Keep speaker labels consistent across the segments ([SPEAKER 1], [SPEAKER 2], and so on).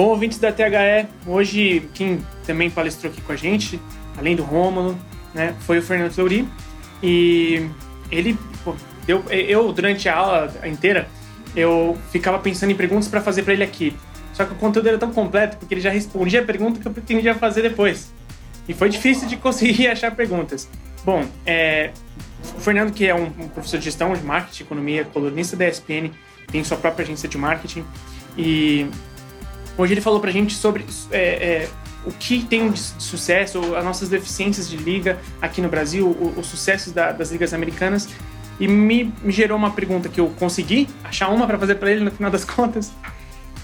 [SPEAKER 1] Bom, ouvintes da THE, hoje quem também palestrou aqui com a gente, além do Rômulo, né, foi o Fernando Fleury. E ele, pô, eu, eu, durante a aula inteira, eu ficava pensando em perguntas para fazer para ele aqui. Só que o conteúdo era tão completo porque ele já respondia a pergunta que eu pretendia fazer depois. E foi difícil de conseguir achar perguntas. Bom, é, o Fernando, que é um, um professor de gestão de marketing, economia, colunista da ESPN, tem sua própria agência de marketing. E hoje ele falou pra gente sobre é, é, o que tem de sucesso, as nossas deficiências de liga aqui no Brasil, os sucessos da, das ligas americanas. E me, me, gerou uma pergunta que eu consegui achar uma para fazer para ele no final das contas.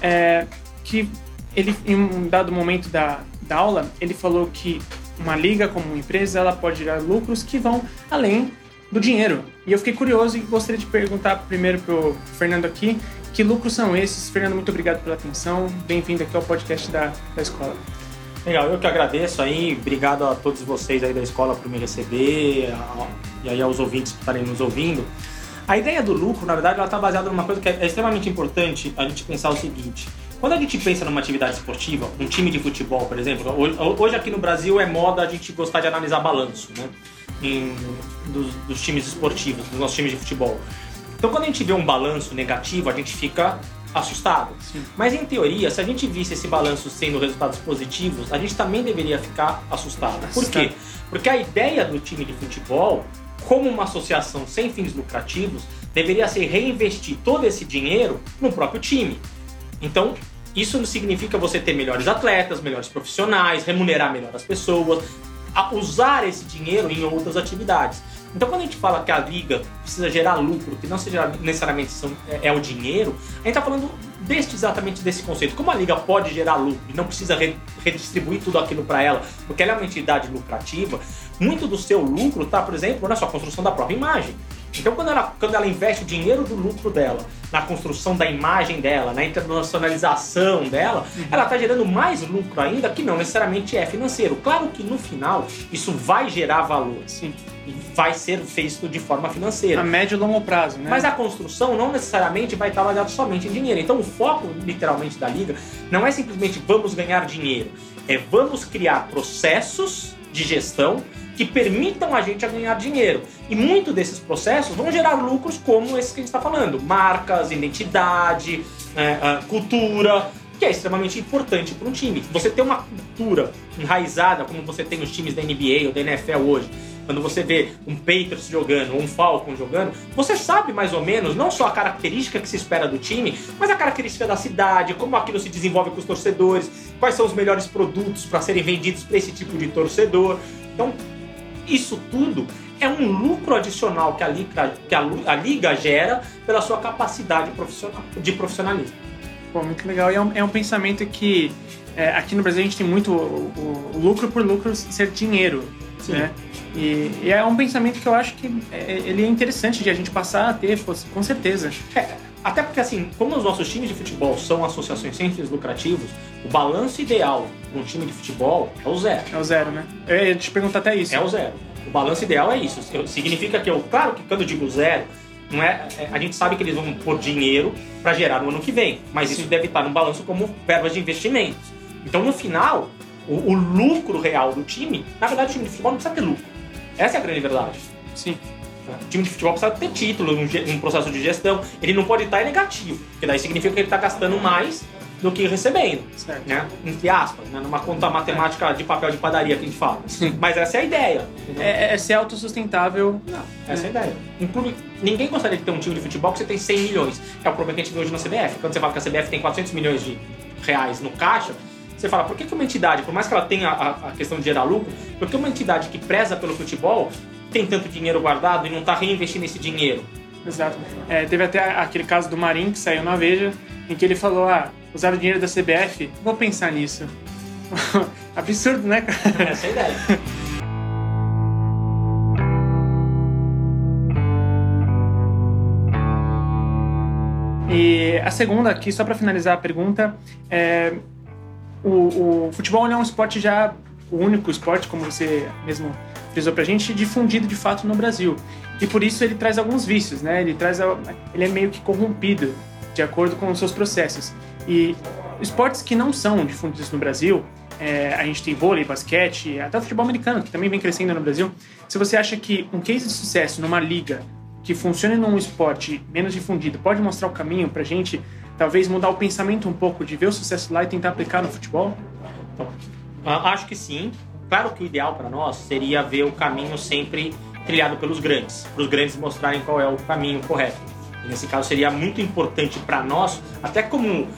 [SPEAKER 1] É, que ele, em um dado momento da, da aula, ele falou que uma liga como uma empresa, ela pode gerar lucros que vão além do dinheiro. E eu fiquei curioso e gostaria de perguntar primeiro pro Fernando aqui, que lucros são esses? Fernando, muito obrigado pela atenção. Bem-vindo aqui ao podcast da, da escola.
[SPEAKER 2] Legal, eu que agradeço aí, obrigado a todos vocês aí da escola por me receber e aí aos ouvintes que estarem nos ouvindo. A ideia do lucro, na verdade, ela está baseada numa coisa que é extremamente importante a gente pensar o seguinte. Quando a gente pensa numa atividade esportiva, um time de futebol, por exemplo, hoje aqui no Brasil é moda a gente gostar de analisar balanço, né? Em, dos, dos times esportivos, dos nossos times de futebol. Então, quando a gente vê um balanço negativo, a gente fica assustado. Sim. Mas em teoria, se a gente visse esse balanço sendo resultados positivos, a gente também deveria ficar assustado. assustado. Por quê? Porque a ideia do time de futebol, como uma associação sem fins lucrativos, deveria ser reinvestir todo esse dinheiro no próprio time. Então, isso não significa você ter melhores atletas, melhores profissionais, remunerar melhor as pessoas, usar esse dinheiro em outras atividades. Então, quando a gente fala que a liga precisa gerar lucro, que não seja necessariamente são, é, é, o dinheiro, a gente está falando deste, exatamente desse conceito. Como a liga pode gerar lucro e não precisa re, redistribuir tudo aquilo para ela, porque ela é uma entidade lucrativa, muito do seu lucro está, por exemplo, na sua construção da própria imagem. Então, quando ela, quando ela investe o dinheiro do lucro dela na construção da imagem dela, na internacionalização dela, uhum. ela está gerando mais lucro ainda que não necessariamente é financeiro. Claro que no final isso vai gerar valor. Sim. E vai ser feito de forma financeira.
[SPEAKER 1] A médio e longo prazo, né?
[SPEAKER 2] Mas a construção não necessariamente vai estar baseada somente em dinheiro. Então o foco, literalmente, da liga não é simplesmente vamos ganhar dinheiro. É vamos criar processos de gestão que permitam a gente a ganhar dinheiro. E muito desses processos vão gerar lucros como esses que a gente está falando: marcas, identidade, é, cultura, que é extremamente importante para um time. Você ter uma cultura enraizada, como você tem nos times da NBA ou da NFL hoje, quando você vê um Patriots jogando ou um Falcon jogando, você sabe mais ou menos não só a característica que se espera do time, mas a característica da cidade, como aquilo se desenvolve com os torcedores, quais são os melhores produtos para serem vendidos para esse tipo de torcedor. Então, isso tudo é um lucro adicional que a Liga, que a, a Liga gera pela sua capacidade profissional, de profissionalismo.
[SPEAKER 1] Pô, muito legal. E é um, é um pensamento que é, aqui no Brasil a gente tem muito o, o, o lucro por lucro ser dinheiro. Sim. Né? E, e, é um pensamento que eu acho que é, ele é interessante de a gente passar a ter, com certeza.
[SPEAKER 2] É, até porque, assim, como os nossos times de futebol são associações sem fins lucrativos, o balanço ideal para um time de futebol é o zero.
[SPEAKER 1] É o zero, né? Eu ia te perguntar até isso.
[SPEAKER 2] É o zero. O balanço ideal é isso. Significa que eu, claro que quando eu digo zero, não é, é a gente sabe que eles vão pôr dinheiro para gerar no ano que vem, mas isso deve estar no balanço como verbas de investimentos. Então, no final, o, o lucro real do time, na verdade, o time de futebol não precisa ter lucro. Essa é a grande verdade.
[SPEAKER 1] Sim.
[SPEAKER 2] O time de futebol precisa ter título, um, um processo de gestão. Ele não pode estar negativo, porque daí significa que ele está gastando mais do que recebendo, certo. né? Entre aspas, né? numa conta matemática de papel de padaria que a gente fala. Mas essa é a ideia.
[SPEAKER 1] É, é, ser autossustentável.
[SPEAKER 2] Não, essa é a ideia. Inclui, ninguém gostaria de ter um time de futebol que você tem 100 milhões. É o problema que a gente vê hoje na CBF. Quando você fala que a CBF tem 400 milhões de reais no caixa, você fala, por que, que uma entidade, por mais que ela tenha a, a questão de gerar lucro, por que uma entidade que preza pelo futebol tem tanto dinheiro guardado e não está reinvestindo esse dinheiro?
[SPEAKER 1] Exato. É, teve até aquele caso do Marinho que saiu na Veja, em que ele falou: ah, usar o dinheiro da CBF, vou pensar nisso. Absurdo, né,
[SPEAKER 2] cara? Essa é a ideia.
[SPEAKER 1] E a segunda aqui, só para finalizar a pergunta, é, o, o futebol é um esporte já o único esporte, como você mesmo frisou pra gente, difundido de fato no Brasil. E por isso ele traz alguns vícios, né? Ele traz ele é meio que corrompido de acordo com os seus processos. E esportes que não são difundidos no Brasil, é, a gente tem vôlei, basquete, até futebol americano, que também vem crescendo no Brasil. Se você acha que um case de sucesso numa liga que funcione num esporte menos difundido pode mostrar o caminho pra gente, talvez mudar o pensamento um pouco de ver o sucesso lá e tentar aplicar no futebol?
[SPEAKER 2] Acho que sim. Claro que o ideal para nós seria ver o caminho sempre trilhado pelos grandes, para os grandes mostrarem qual é o caminho correto. E nesse caso seria muito importante para nós, até como uh,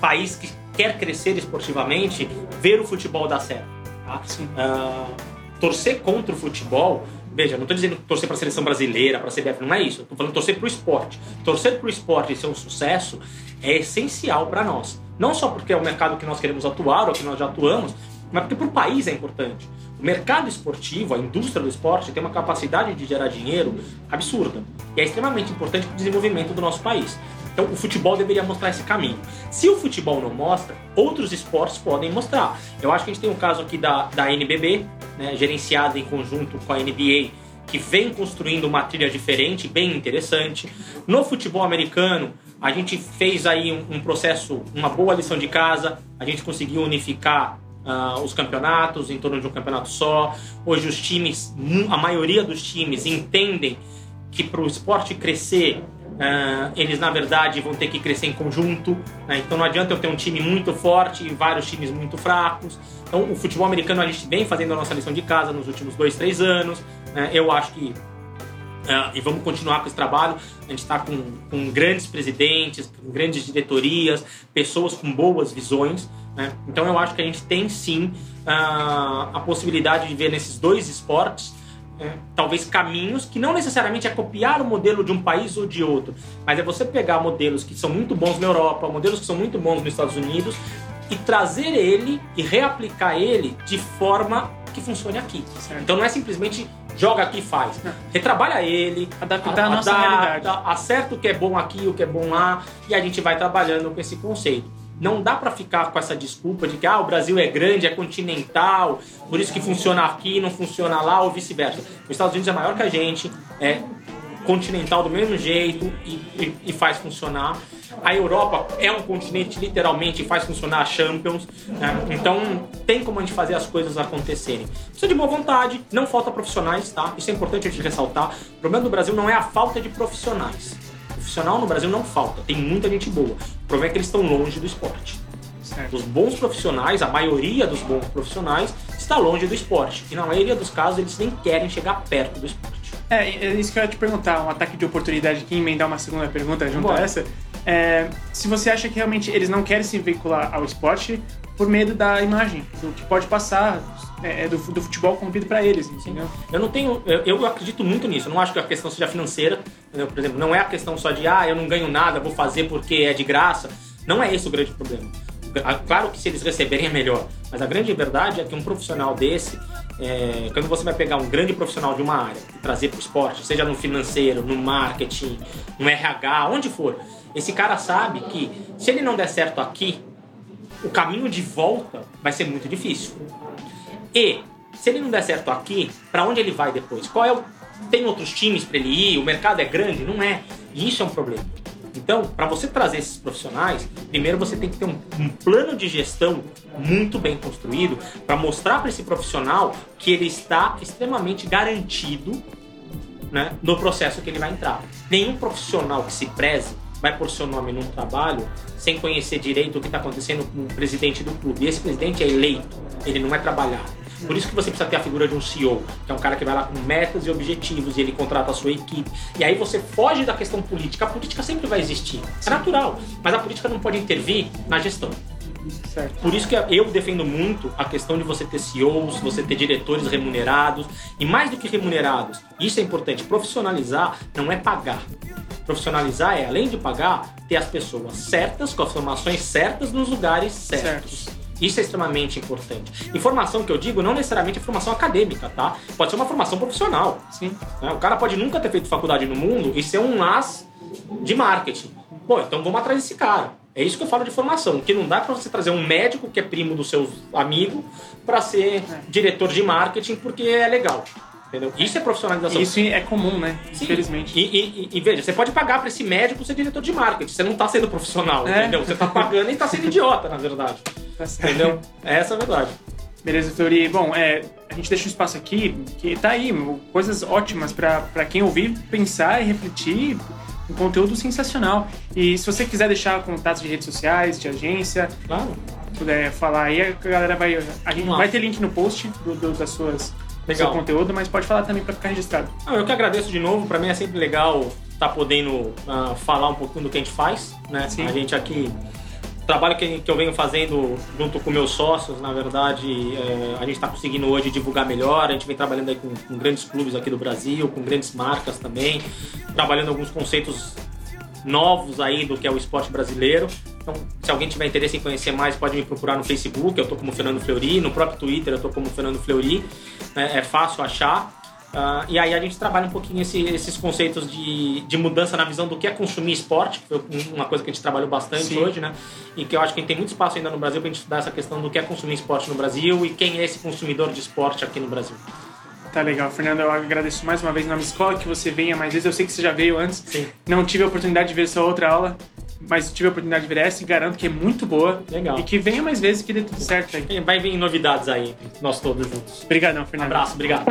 [SPEAKER 2] país que quer crescer esportivamente, ver o futebol dar certo. Tá? Uh, torcer contra o futebol Veja, não estou dizendo torcer para a seleção brasileira, para a CBF, não é isso. Estou falando torcer para o esporte. Torcer para o esporte e ser um sucesso é essencial para nós. Não só porque é o mercado que nós queremos atuar ou que nós já atuamos, mas porque para o país é importante. O mercado esportivo, a indústria do esporte, tem uma capacidade de gerar dinheiro absurda. E é extremamente importante para o desenvolvimento do nosso país. Então o futebol deveria mostrar esse caminho. Se o futebol não mostra, outros esportes podem mostrar. Eu acho que a gente tem um caso aqui da, da NBB, né, gerenciada em conjunto com a NBA, que vem construindo uma trilha diferente, bem interessante. No futebol americano, a gente fez aí um, um processo, uma boa lição de casa, a gente conseguiu unificar uh, os campeonatos em torno de um campeonato só. Hoje os times, a maioria dos times entendem que para o esporte crescer, uh, eles na verdade vão ter que crescer em conjunto. Né? Então não adianta eu ter um time muito forte e vários times muito fracos. Então o futebol americano a gente vem fazendo a nossa lição de casa nos últimos dois, três anos. Né? Eu acho que e vamos continuar com esse trabalho. A gente está com, com, grandes presidentes, com grandes diretorias, pessoas com boas visões. Né? Então eu acho que a gente tem sim uh, a possibilidade de ver nesses dois esportes é, talvez caminhos que não necessariamente é copiar o modelo de um país ou de outro, mas é você pegar modelos que são muito bons na Europa, modelos que são muito bons nos Estados Unidos e trazer ele e reaplicar ele de forma que funcione aqui. Certo. Então não é simplesmente joga aqui e faz. Retrabalha ele,
[SPEAKER 1] adaptar a, nossa adapta, realidade.
[SPEAKER 2] Acerta o que é bom aqui, o que é bom lá, e a gente vai trabalhando com esse conceito. Não dá para ficar com essa desculpa de que ah, o Brasil é grande, é continental, por isso que funciona aqui, não funciona lá, ou vice-versa. Os Estados Unidos é maior que a gente, é continental do mesmo jeito e, e, e, faz funcionar. A Europa é um continente literalmente faz funcionar a Champions. Né? Então tem como a gente fazer as coisas acontecerem. Precisa de boa vontade, não falta profissionais, tá? Isso é importante a gente ressaltar. O problema do Brasil não é a falta de profissionais profissional no Brasil não falta, tem muita gente boa. O problema é que eles estão longe do esporte. Certo. Os bons profissionais, a maioria dos bons profissionais, está longe do esporte. E na maioria dos casos eles nem querem chegar perto do esporte.
[SPEAKER 1] É, é isso que eu ia te perguntar, um ataque de oportunidade aqui, emendar uma segunda pergunta junto Bom. a essa. É, se você acha que realmente eles não querem se vincular ao esporte por medo da imagem, do que pode passar é, é do, do futebol convido para eles, entendeu?
[SPEAKER 2] Eu não tenho, eu, eu, acredito muito nisso. Eu não acho que a questão seja financeira, entendeu? por exemplo, não é a questão só de ah, eu não ganho nada, vou fazer porque é de graça. Não é esse o grande problema. Claro que se eles receberem é melhor, mas a grande verdade é que um profissional desse, é, quando você vai pegar um grande profissional de uma área e trazer para o esporte, seja no financeiro, no marketing, no RH, onde for, esse cara sabe que se ele não der certo aqui, o caminho de volta vai ser muito difícil. E se ele não der certo aqui, para onde ele vai depois? Qual é o tem outros times para ele ir? O mercado é grande? Não é. E isso é um problema. Então, para você trazer esses profissionais, primeiro você tem que ter um, um plano de gestão muito bem construído para mostrar para esse profissional que ele está extremamente garantido né, no processo que ele vai entrar. Nenhum profissional que se preze vai pôr seu nome num trabalho sem conhecer direito o que está acontecendo com o presidente do clube. E esse presidente é eleito, ele não é trabalhado. Por isso que você precisa ter a figura de um CEO, que é um cara que vai lá com metas e objetivos e ele contrata a sua equipe. E aí você foge da questão política. A política sempre vai existir, é natural, mas a política não pode intervir na gestão. Certo. Por isso que eu defendo muito a questão de você ter CEOs, você ter diretores remunerados e mais do que remunerados, isso é importante. Profissionalizar não é pagar. Profissionalizar é, além de pagar, ter as pessoas certas, com as formações certas nos lugares certos. Certo. Isso é extremamente importante. Informação que eu digo não necessariamente é formação acadêmica, tá? Pode ser uma formação profissional. Sim. Né? O cara pode nunca ter feito faculdade no mundo e ser um as de marketing. Pô, então vamos atrás desse cara. É isso que eu falo de formação, que não dá para você trazer um médico que é primo do seu amigo para ser é. diretor de marketing porque é legal. Entendeu? Isso é profissionalização.
[SPEAKER 1] Isso é comum, né?
[SPEAKER 2] Sim.
[SPEAKER 1] Infelizmente.
[SPEAKER 2] E, e- e- veja, você pode pagar pra esse médico ser diretor de marketing. Você não tá sendo profissional,
[SPEAKER 1] É.
[SPEAKER 2] entendeu? Você tá pagando e tá sendo idiota, na verdade.
[SPEAKER 1] Tá.
[SPEAKER 2] Entendeu? Essa é a verdade.
[SPEAKER 1] Beleza, Fleury. Bom, é, a gente deixa um espaço aqui que tá aí, coisas ótimas para quem ouvir, pensar e refletir. Um conteúdo sensacional. E se você quiser deixar contatos de redes sociais, de agência,
[SPEAKER 2] Claro.
[SPEAKER 1] puder falar aí, a galera vai. A gente vai ter link no post do, do- das suas
[SPEAKER 2] Legal.
[SPEAKER 1] seu conteúdo, mas pode falar também para ficar registrado.
[SPEAKER 2] Ah, eu que agradeço de novo. Pra mim é sempre legal estar podendo ah, falar um pouquinho do que a gente faz, né?
[SPEAKER 1] Sim.
[SPEAKER 2] A gente aqui trabalho que, que eu venho fazendo junto com meus sócios, na verdade, é, a gente está conseguindo hoje divulgar melhor. A gente vem trabalhando aí com, com grandes clubes aqui do Brasil, com grandes marcas também, trabalhando alguns conceitos novos aí do que é o esporte brasileiro. Então, se alguém tiver interesse em conhecer mais, pode me procurar no Facebook, eu tô como Fernando Fleury, no próprio Twitter eu tô como Fernando Fleury, né? é fácil achar. Ah, e aí a gente trabalha um pouquinho esse- esses conceitos de, de mudança na visão do que é consumir esporte, que foi uma coisa que a gente trabalhou bastante
[SPEAKER 1] Sim.
[SPEAKER 2] hoje, né? E que eu acho que a gente tem muito espaço ainda no Brasil pra gente estudar essa questão do que é consumir esporte no Brasil e quem é esse consumidor de esporte aqui no Brasil.
[SPEAKER 1] Tá legal, Fernando. Eu agradeço mais uma vez na minha escola que você venha mais vezes. Eu sei que você já veio antes.
[SPEAKER 2] Sim.
[SPEAKER 1] Não tive a oportunidade de ver sua outra aula, mas tive a oportunidade de ver essa e garanto que é muito boa.
[SPEAKER 2] Legal.
[SPEAKER 1] E que venha mais vezes que dê tudo certo aí.
[SPEAKER 2] Vai vir novidades aí, nós todos juntos.
[SPEAKER 1] Obrigadão,
[SPEAKER 2] Um
[SPEAKER 1] Fernando.
[SPEAKER 2] abraço, obrigado.